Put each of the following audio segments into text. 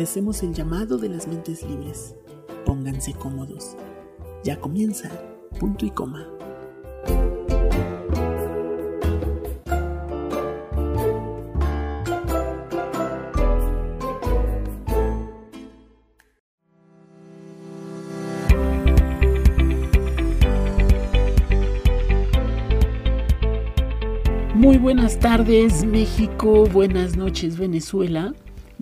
obedecemos el llamado de las mentes libres. Pónganse cómodos. Ya comienza, punto y coma. Muy buenas tardes México, buenas noches Venezuela.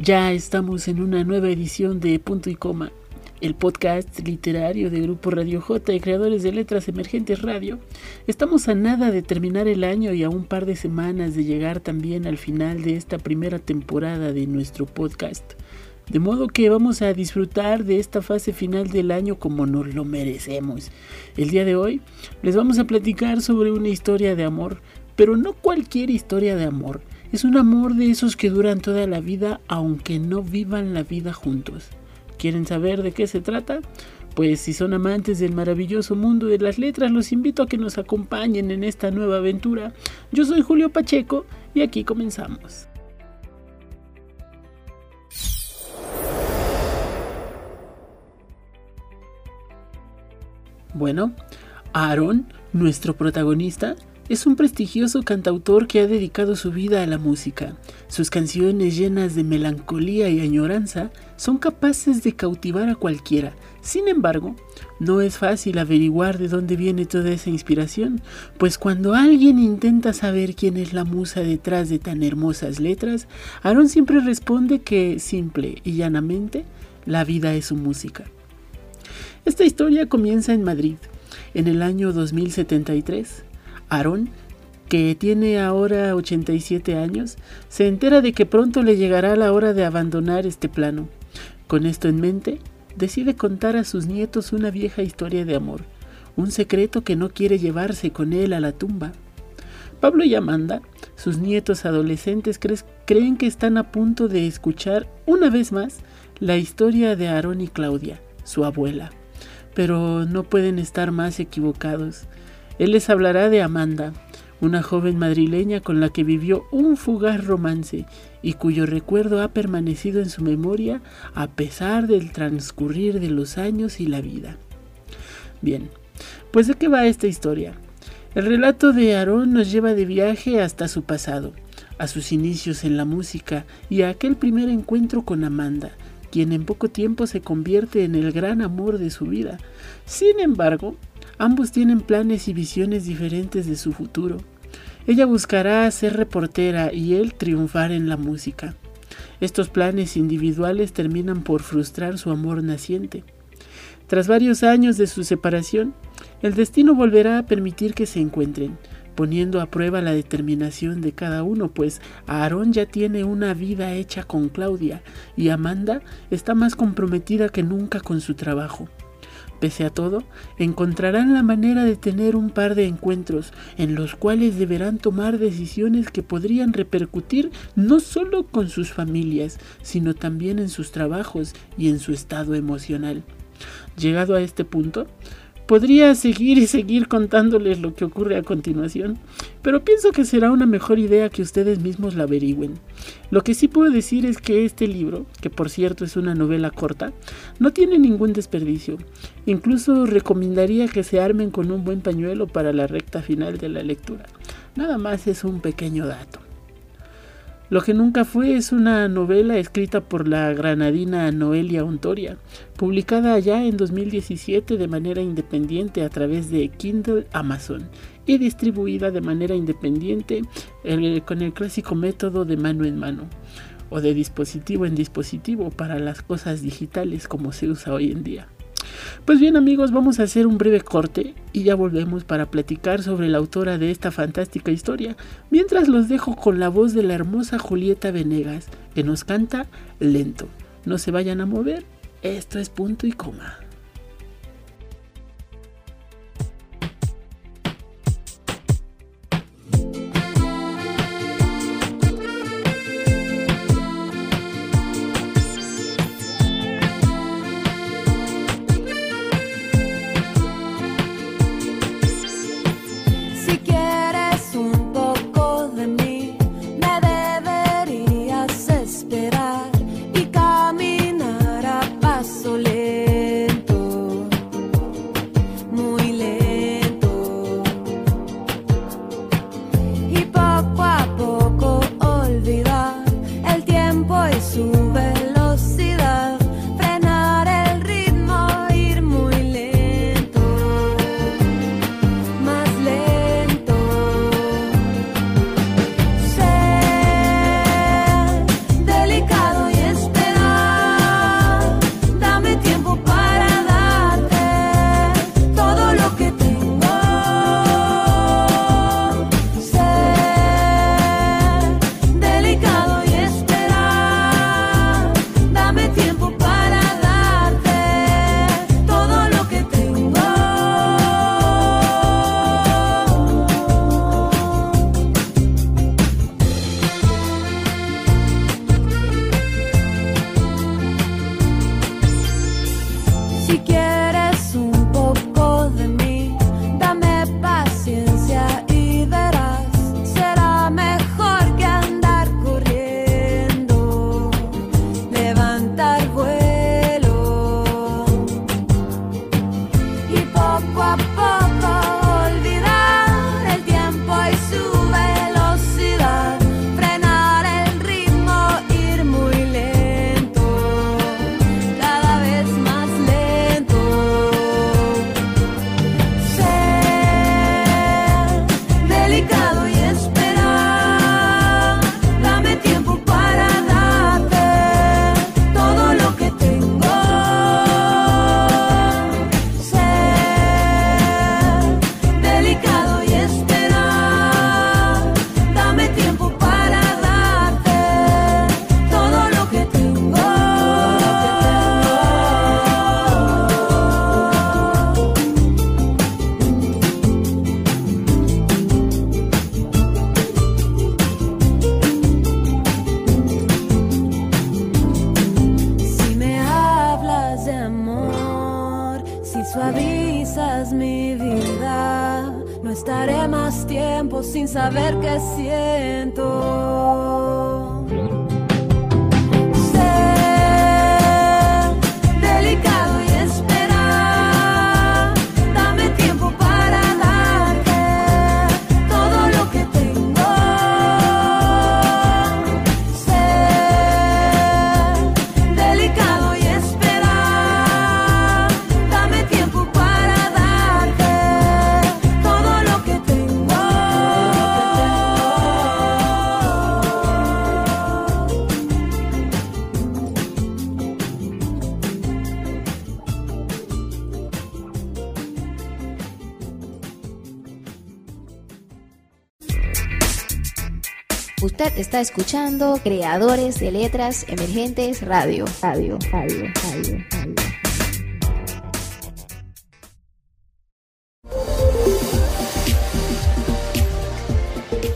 Ya estamos en una nueva edición de Punto y Coma, el podcast literario de Grupo Radio J y creadores de letras emergentes radio. Estamos a nada de terminar el año y a un par de semanas de llegar también al final de esta primera temporada de nuestro podcast. De modo que vamos a disfrutar de esta fase final del año como nos lo merecemos. El día de hoy les vamos a platicar sobre una historia de amor pero no cualquier historia de amor. Es un amor de esos que duran toda la vida aunque no vivan la vida juntos. ¿Quieren saber de qué se trata? Pues si son amantes del maravilloso mundo de las letras, los invito a que nos acompañen en esta nueva aventura. Yo soy Julio Pacheco y aquí comenzamos. Bueno, Aaron, nuestro protagonista, es un prestigioso cantautor que ha dedicado su vida a la música. Sus canciones llenas de melancolía y añoranza son capaces de cautivar a cualquiera. Sin embargo, no es fácil averiguar de dónde viene toda esa inspiración, pues cuando alguien intenta saber quién es la musa detrás de tan hermosas letras, Aaron siempre responde que, simple y llanamente, la vida es su música. Esta historia comienza en Madrid, en el año 2073. Aaron, que tiene ahora 87 años, se entera de que pronto le llegará la hora de abandonar este plano. Con esto en mente, decide contar a sus nietos una vieja historia de amor, un secreto que no quiere llevarse con él a la tumba. Pablo y Amanda, sus nietos adolescentes, creen que están a punto de escuchar una vez más la historia de Aarón y Claudia, su abuela. Pero no pueden estar más equivocados. Él les hablará de Amanda, una joven madrileña con la que vivió un fugaz romance y cuyo recuerdo ha permanecido en su memoria a pesar del transcurrir de los años y la vida. Bien, pues de qué va esta historia? El relato de Aarón nos lleva de viaje hasta su pasado, a sus inicios en la música y a aquel primer encuentro con Amanda, quien en poco tiempo se convierte en el gran amor de su vida. Sin embargo, Ambos tienen planes y visiones diferentes de su futuro. Ella buscará ser reportera y él triunfar en la música. Estos planes individuales terminan por frustrar su amor naciente. Tras varios años de su separación, el destino volverá a permitir que se encuentren, poniendo a prueba la determinación de cada uno, pues Aarón ya tiene una vida hecha con Claudia y Amanda está más comprometida que nunca con su trabajo. Pese a todo, encontrarán la manera de tener un par de encuentros en los cuales deberán tomar decisiones que podrían repercutir no solo con sus familias, sino también en sus trabajos y en su estado emocional. Llegado a este punto, Podría seguir y seguir contándoles lo que ocurre a continuación, pero pienso que será una mejor idea que ustedes mismos la averigüen. Lo que sí puedo decir es que este libro, que por cierto es una novela corta, no tiene ningún desperdicio. Incluso recomendaría que se armen con un buen pañuelo para la recta final de la lectura. Nada más es un pequeño dato. Lo que nunca fue es una novela escrita por la granadina Noelia Ontoria, publicada allá en 2017 de manera independiente a través de Kindle Amazon y distribuida de manera independiente con el clásico método de mano en mano o de dispositivo en dispositivo para las cosas digitales como se usa hoy en día. Pues bien amigos, vamos a hacer un breve corte y ya volvemos para platicar sobre la autora de esta fantástica historia, mientras los dejo con la voz de la hermosa Julieta Venegas, que nos canta lento. No se vayan a mover, esto es punto y coma. Más tiempo sin saber qué siento. Está escuchando Creadores de Letras Emergentes Radio. Radio, radio, radio, radio.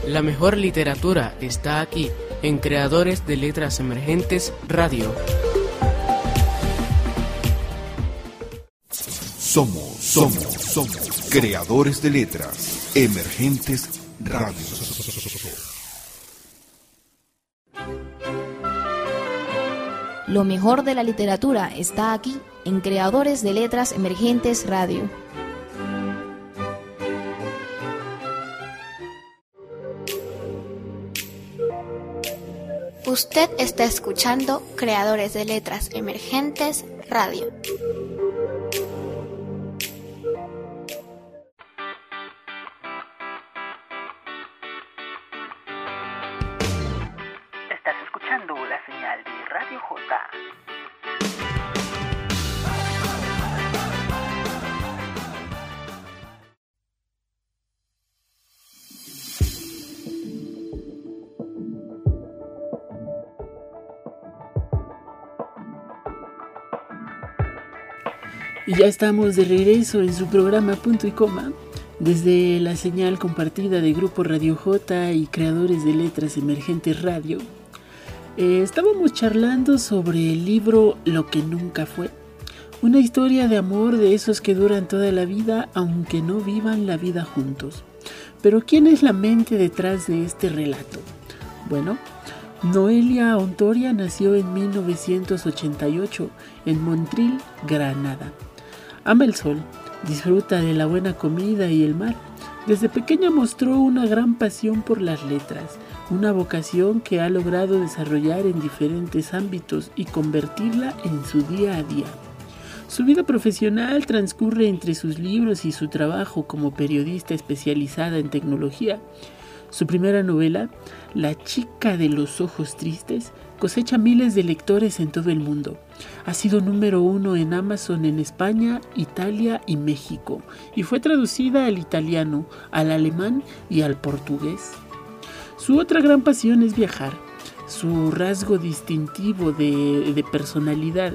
La mejor literatura está aquí, en Creadores de Letras Emergentes Radio. Somos, somos, somos creadores de letras emergentes radio. Lo mejor de la literatura está aquí en Creadores de Letras Emergentes Radio. Usted está escuchando Creadores de Letras Emergentes Radio. Y ya estamos de regreso en su programa Punto y Coma, desde la señal compartida de Grupo Radio J y creadores de letras emergentes radio. Eh, estábamos charlando sobre el libro Lo que nunca fue, una historia de amor de esos que duran toda la vida aunque no vivan la vida juntos. Pero ¿quién es la mente detrás de este relato? Bueno, Noelia Ontoria nació en 1988 en Montreal, Granada. Ama el sol, disfruta de la buena comida y el mar. Desde pequeña mostró una gran pasión por las letras, una vocación que ha logrado desarrollar en diferentes ámbitos y convertirla en su día a día. Su vida profesional transcurre entre sus libros y su trabajo como periodista especializada en tecnología. Su primera novela, La chica de los ojos tristes, cosecha miles de lectores en todo el mundo. Ha sido número uno en Amazon en España, Italia y México, y fue traducida al italiano, al alemán y al portugués. Su otra gran pasión es viajar. Su rasgo distintivo de, personalidad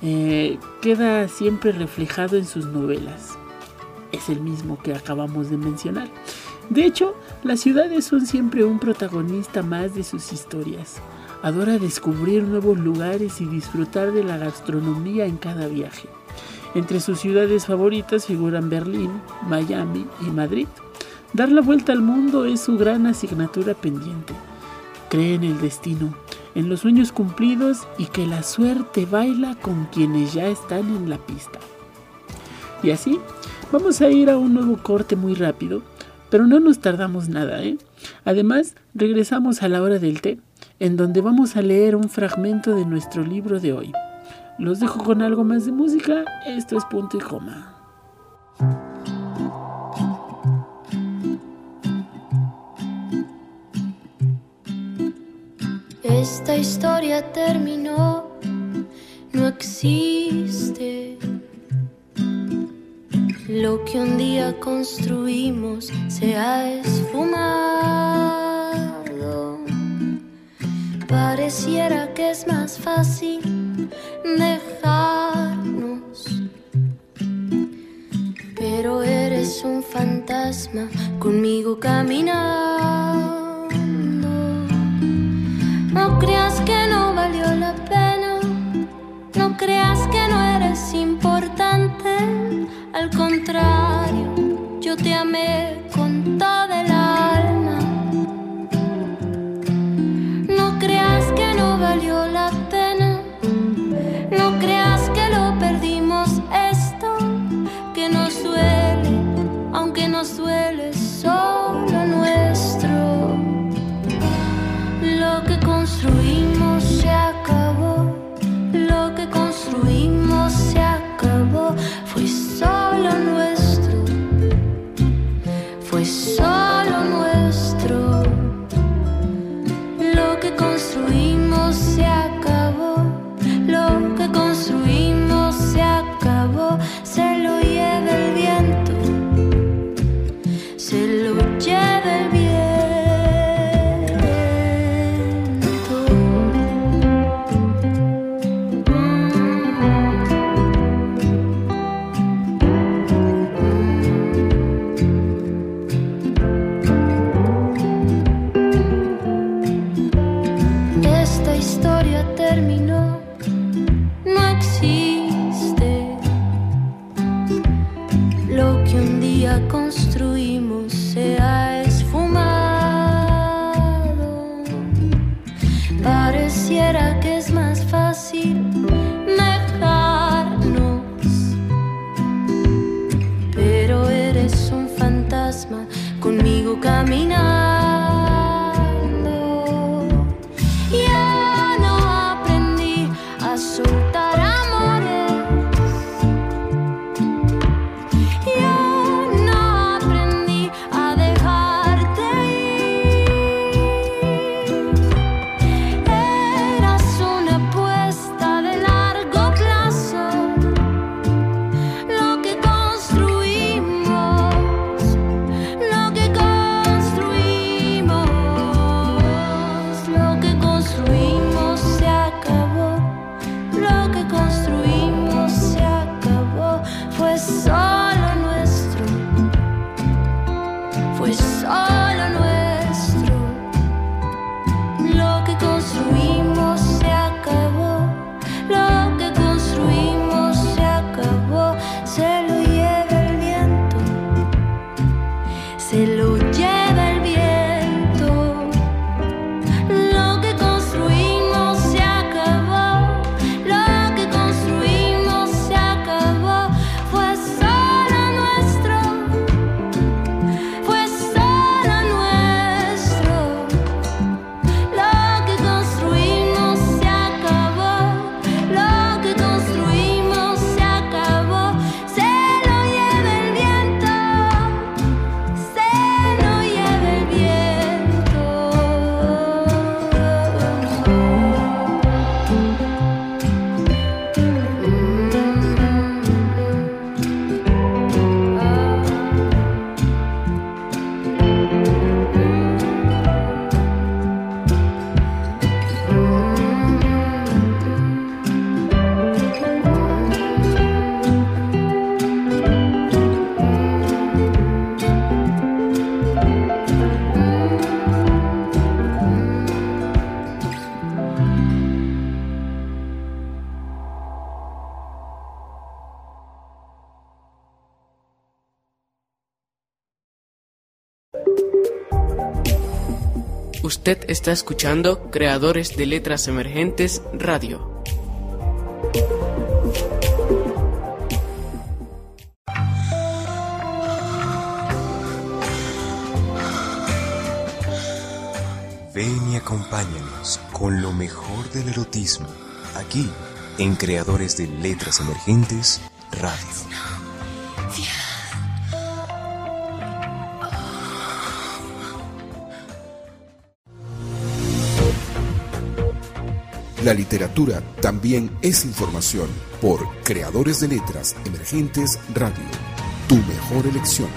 eh, queda siempre reflejado en sus novelas. Es el mismo que acabamos de mencionar. De hecho, las ciudades son siempre un protagonista más de sus historias. Adora descubrir nuevos lugares y disfrutar de la gastronomía en cada viaje. Entre sus ciudades favoritas figuran Berlín, Miami y Madrid. Dar la vuelta al mundo es su gran asignatura pendiente. Cree en el destino, en los sueños cumplidos y que la suerte baila con quienes ya están en la pista. Y así, vamos a ir a un nuevo corte muy rápido, pero no nos tardamos nada, ¿eh? Además, regresamos a la hora del té en donde vamos a leer un fragmento de nuestro libro de hoy. Los dejo con algo más de música, esto es punto y coma. Esta historia terminó, no existe. Lo que un día construimos se ha esfumado Pareciera que es más fácil dejarnos. Pero eres un fantasma conmigo caminando. No creas que no valió la pena. No creas que no eres importante. Al contrario, yo te amé con todo Usted está escuchando Creadores de Letras Emergentes Radio. Ven y acompáñanos con lo mejor del erotismo, aquí en Creadores de Letras Emergentes Radio. La literatura también es información por Creadores de Letras Emergentes Radio, tu mejor elección.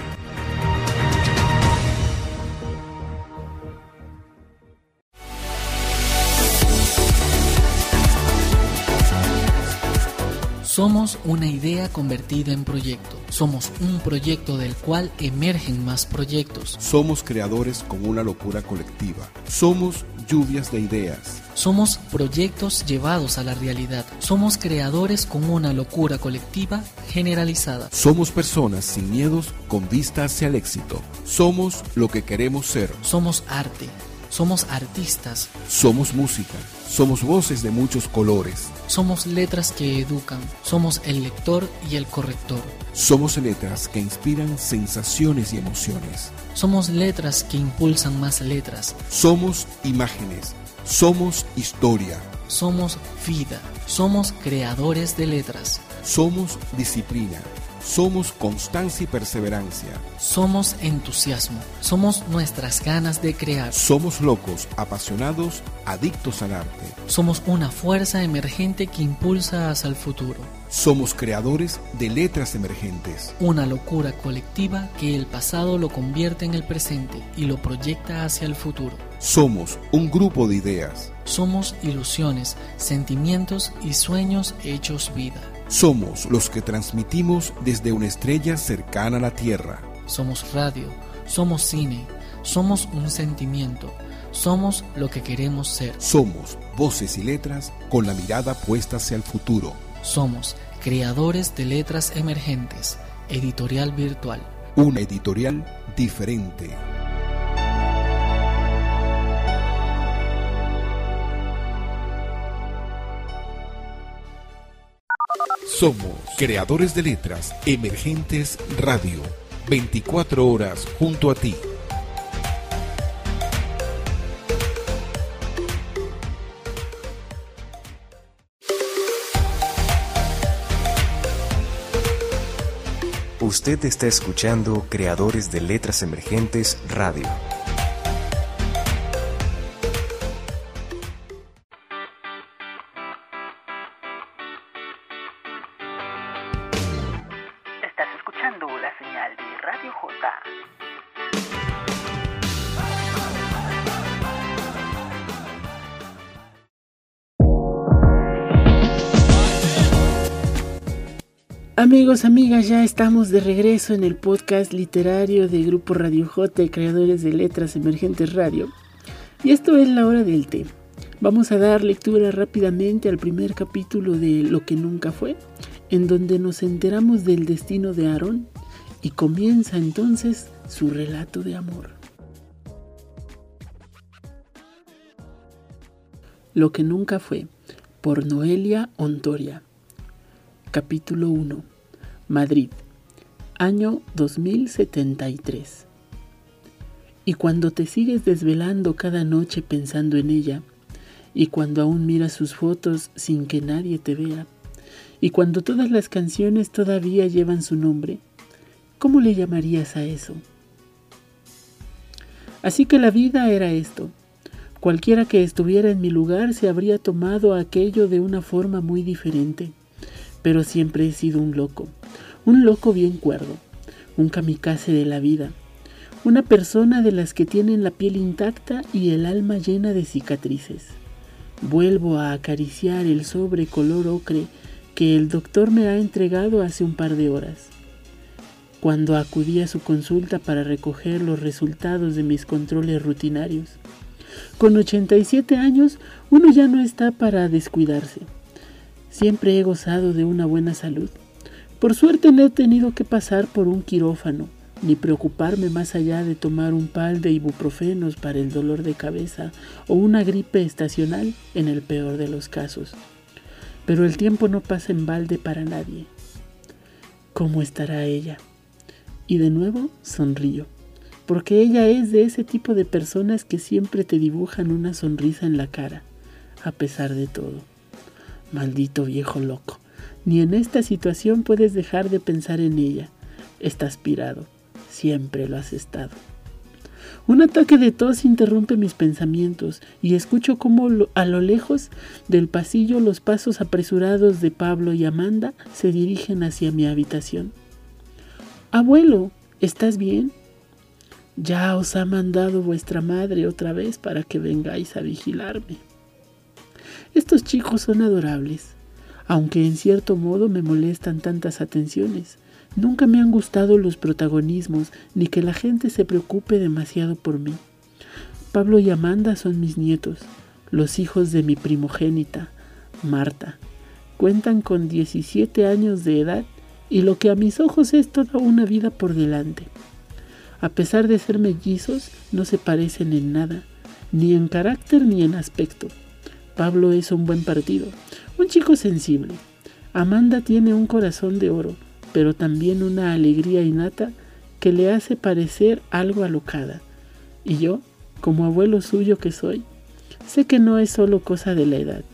Somos una idea convertida en proyecto. Somos un proyecto del cual emergen más proyectos. Somos creadores con una locura colectiva. Somos lluvias de ideas somos proyectos llevados a la realidad. Somos creadores con una locura colectiva generalizada. Somos personas sin miedos con vista hacia el éxito. Somos lo que queremos ser. Somos arte. Somos artistas. Somos música. Somos voces de muchos colores. Somos letras que educan. Somos el lector y el corrector. Somos letras que inspiran sensaciones y emociones. Somos letras que impulsan más letras. Somos imágenes. Somos historia. Somos vida. Somos creadores de letras. Somos disciplina. Somos constancia y perseverancia. Somos entusiasmo. Somos nuestras ganas de crear. Somos locos, apasionados, adictos al arte. Somos una fuerza emergente que impulsa hacia el futuro. Somos creadores de letras emergentes. Una locura colectiva que el pasado lo convierte en el presente y lo proyecta hacia el futuro. Somos un grupo de ideas. Somos ilusiones, sentimientos y sueños hechos vida. Somos los que transmitimos desde una estrella cercana a la Tierra. Somos radio, somos cine, somos un sentimiento, somos lo que queremos ser. Somos voces y letras con la mirada puesta hacia el futuro. Somos creadores de letras emergentes, editorial virtual. Una editorial diferente. Somos creadores de letras emergentes radio. 24 horas junto a ti. Usted está escuchando Creadores de Letras Emergentes Radio. Amigos, amigas, ya estamos de regreso en el podcast literario de Grupo Radio J, creadores de letras emergentes radio. Y esto es la hora del té. Vamos a dar lectura rápidamente al primer capítulo de Lo que nunca fue, en donde nos enteramos del destino de Aarón y comienza entonces su relato de amor. Lo que nunca fue, por Noelia Ontoria. Capítulo 1. Madrid. Año 2073. Y cuando te sigues desvelando cada noche pensando en ella, y cuando aún miras sus fotos sin que nadie te vea, y cuando todas las canciones todavía llevan su nombre, ¿cómo le llamarías a eso? Así que la vida era esto. Cualquiera que estuviera en mi lugar se habría tomado aquello de una forma muy diferente pero siempre he sido un loco, un loco bien cuerdo, un kamikaze de la vida, una persona de las que tienen la piel intacta y el alma llena de cicatrices. Vuelvo a acariciar el sobre color ocre que el doctor me ha entregado hace un par de horas. Cuando acudí a su consulta para recoger los resultados de mis controles rutinarios. Con 87 años uno ya no está para descuidarse. Siempre he gozado de una buena salud. Por suerte no he tenido que pasar por un quirófano, ni preocuparme más allá de tomar un pal de ibuprofenos para el dolor de cabeza o una gripe estacional en el peor de los casos. Pero el tiempo no pasa en balde para nadie. ¿Cómo estará ella? Y de nuevo sonrío, porque ella es de ese tipo de personas que siempre te dibujan una sonrisa en la cara, a pesar de todo. Maldito viejo loco. Ni en esta situación puedes dejar de pensar en ella. Está aspirado. Siempre lo has estado. Un ataque de tos interrumpe mis pensamientos y escucho cómo a lo lejos del pasillo los pasos apresurados de Pablo y Amanda se dirigen hacia mi habitación. Abuelo, ¿estás bien? Ya os ha mandado vuestra madre otra vez para que vengáis a vigilarme. Estos chicos son adorables, aunque en cierto modo me molestan tantas atenciones. Nunca me han gustado los protagonismos ni que la gente se preocupe demasiado por mí. Pablo y Amanda son mis nietos, los hijos de mi primogénita, Marta. Cuentan con 17 años de edad y lo que a mis ojos es toda una vida por delante. A pesar de ser mellizos, no se parecen en nada, ni en carácter ni en aspecto. Pablo es un buen partido, un chico sensible. Amanda tiene un corazón de oro, pero también una alegría innata que le hace parecer algo alocada. Y yo, como abuelo suyo que soy, sé que no es solo cosa de la edad.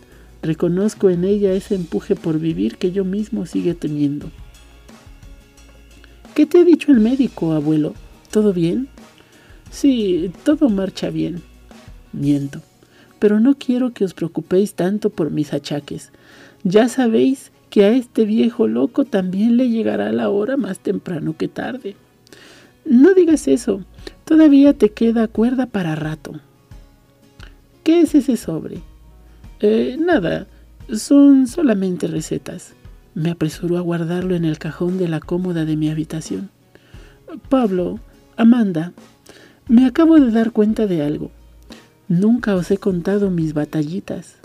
Reconozco en ella ese empuje por vivir que yo mismo sigue teniendo. ¿Qué te ha dicho el médico, abuelo? ¿Todo bien? Sí, todo marcha bien. Miento. Pero no quiero que os preocupéis tanto por mis achaques. Ya sabéis que a este viejo loco también le llegará la hora más temprano que tarde. No digas eso. Todavía te queda cuerda para rato. ¿Qué es ese sobre? Eh, nada. Son solamente recetas. Me apresuró a guardarlo en el cajón de la cómoda de mi habitación. Pablo, Amanda, me acabo de dar cuenta de algo. Nunca os he contado mis batallitas.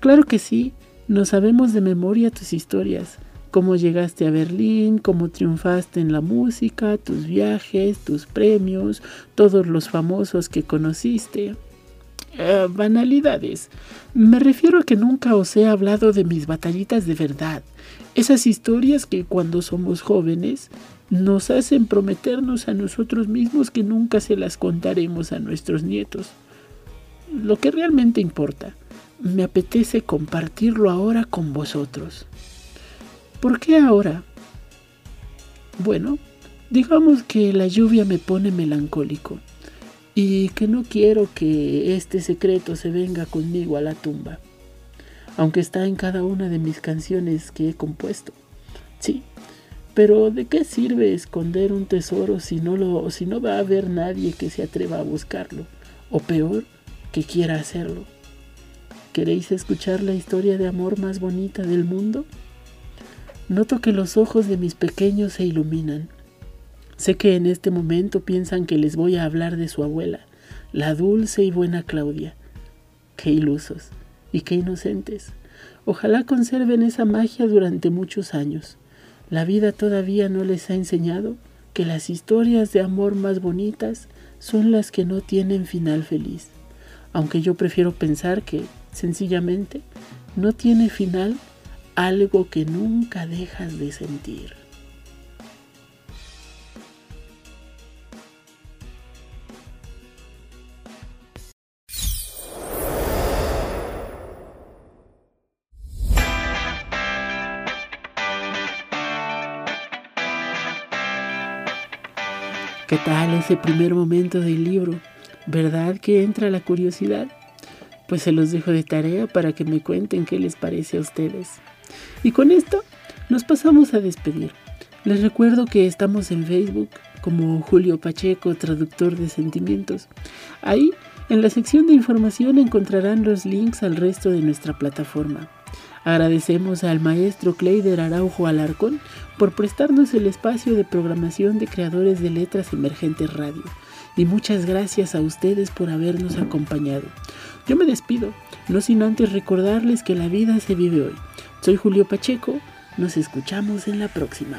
Claro que sí, no sabemos de memoria tus historias, cómo llegaste a Berlín, cómo triunfaste en la música, tus viajes, tus premios, todos los famosos que conociste. Eh, banalidades. Me refiero a que nunca os he hablado de mis batallitas de verdad. Esas historias que cuando somos jóvenes nos hacen prometernos a nosotros mismos que nunca se las contaremos a nuestros nietos. Lo que realmente importa, me apetece compartirlo ahora con vosotros. ¿Por qué ahora? Bueno, digamos que la lluvia me pone melancólico y que no quiero que este secreto se venga conmigo a la tumba, aunque está en cada una de mis canciones que he compuesto. Sí, pero ¿de qué sirve esconder un tesoro si no, lo, si no va a haber nadie que se atreva a buscarlo? O peor, que quiera hacerlo. ¿Queréis escuchar la historia de amor más bonita del mundo? Noto que los ojos de mis pequeños se iluminan Sé que en este momento piensan que les voy a hablar de su abuela, la dulce y buena Claudia. Qué ilusos y qué inocentes. Ojalá conserven esa magia durante muchos años. La vida todavía no les ha enseñado que las historias de amor más bonitas son las que no tienen final feliz. Aunque yo prefiero pensar que, sencillamente, no tiene final algo que nunca dejas de sentir. ¿Qué tal ese primer momento del libro? ¿Verdad que entra la curiosidad? Pues se los dejo de tarea para que me cuenten qué les parece a ustedes. Y con esto nos pasamos a despedir. Les recuerdo que estamos en Facebook como Julio Pacheco, traductor de sentimientos. Ahí, en la sección de información, encontrarán los links al resto de nuestra plataforma. Agradecemos al maestro Cleider Araujo Alarcón por prestarnos el espacio de programación de creadores de letras emergentes radio. Y muchas gracias a ustedes por habernos acompañado. Yo me despido, no sin antes recordarles que la vida se vive hoy. Soy Julio Pacheco, nos escuchamos en la próxima.